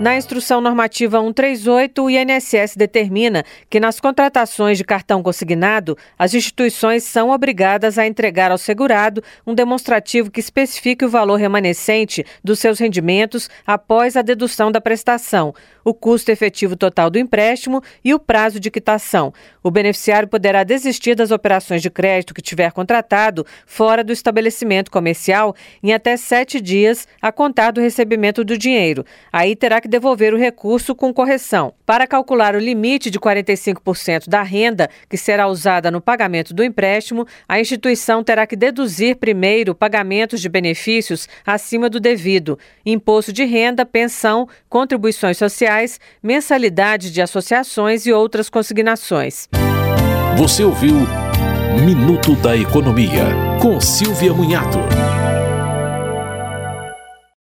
Na Instrução Normativa 138, o INSS determina que nas contratações de cartão consignado, as instituições são obrigadas a entregar ao segurado um demonstrativo que especifique o valor remanescente dos seus rendimentos após a dedução da prestação, o custo efetivo total do empréstimo e o prazo de quitação. O beneficiário poderá desistir das operações de crédito que tiver contratado fora do estabelecimento comercial em até sete dias a contar do recebimento do dinheiro. Aí terá que devolver o recurso com correção. Para calcular o limite de 45% da renda que será usada no pagamento do empréstimo, a instituição terá que deduzir primeiro pagamentos de benefícios acima do devido, imposto de renda, pensão, contribuições sociais, mensalidade de associações e outras consignações. Você ouviu Minuto da Economia, com Silvia Munhato.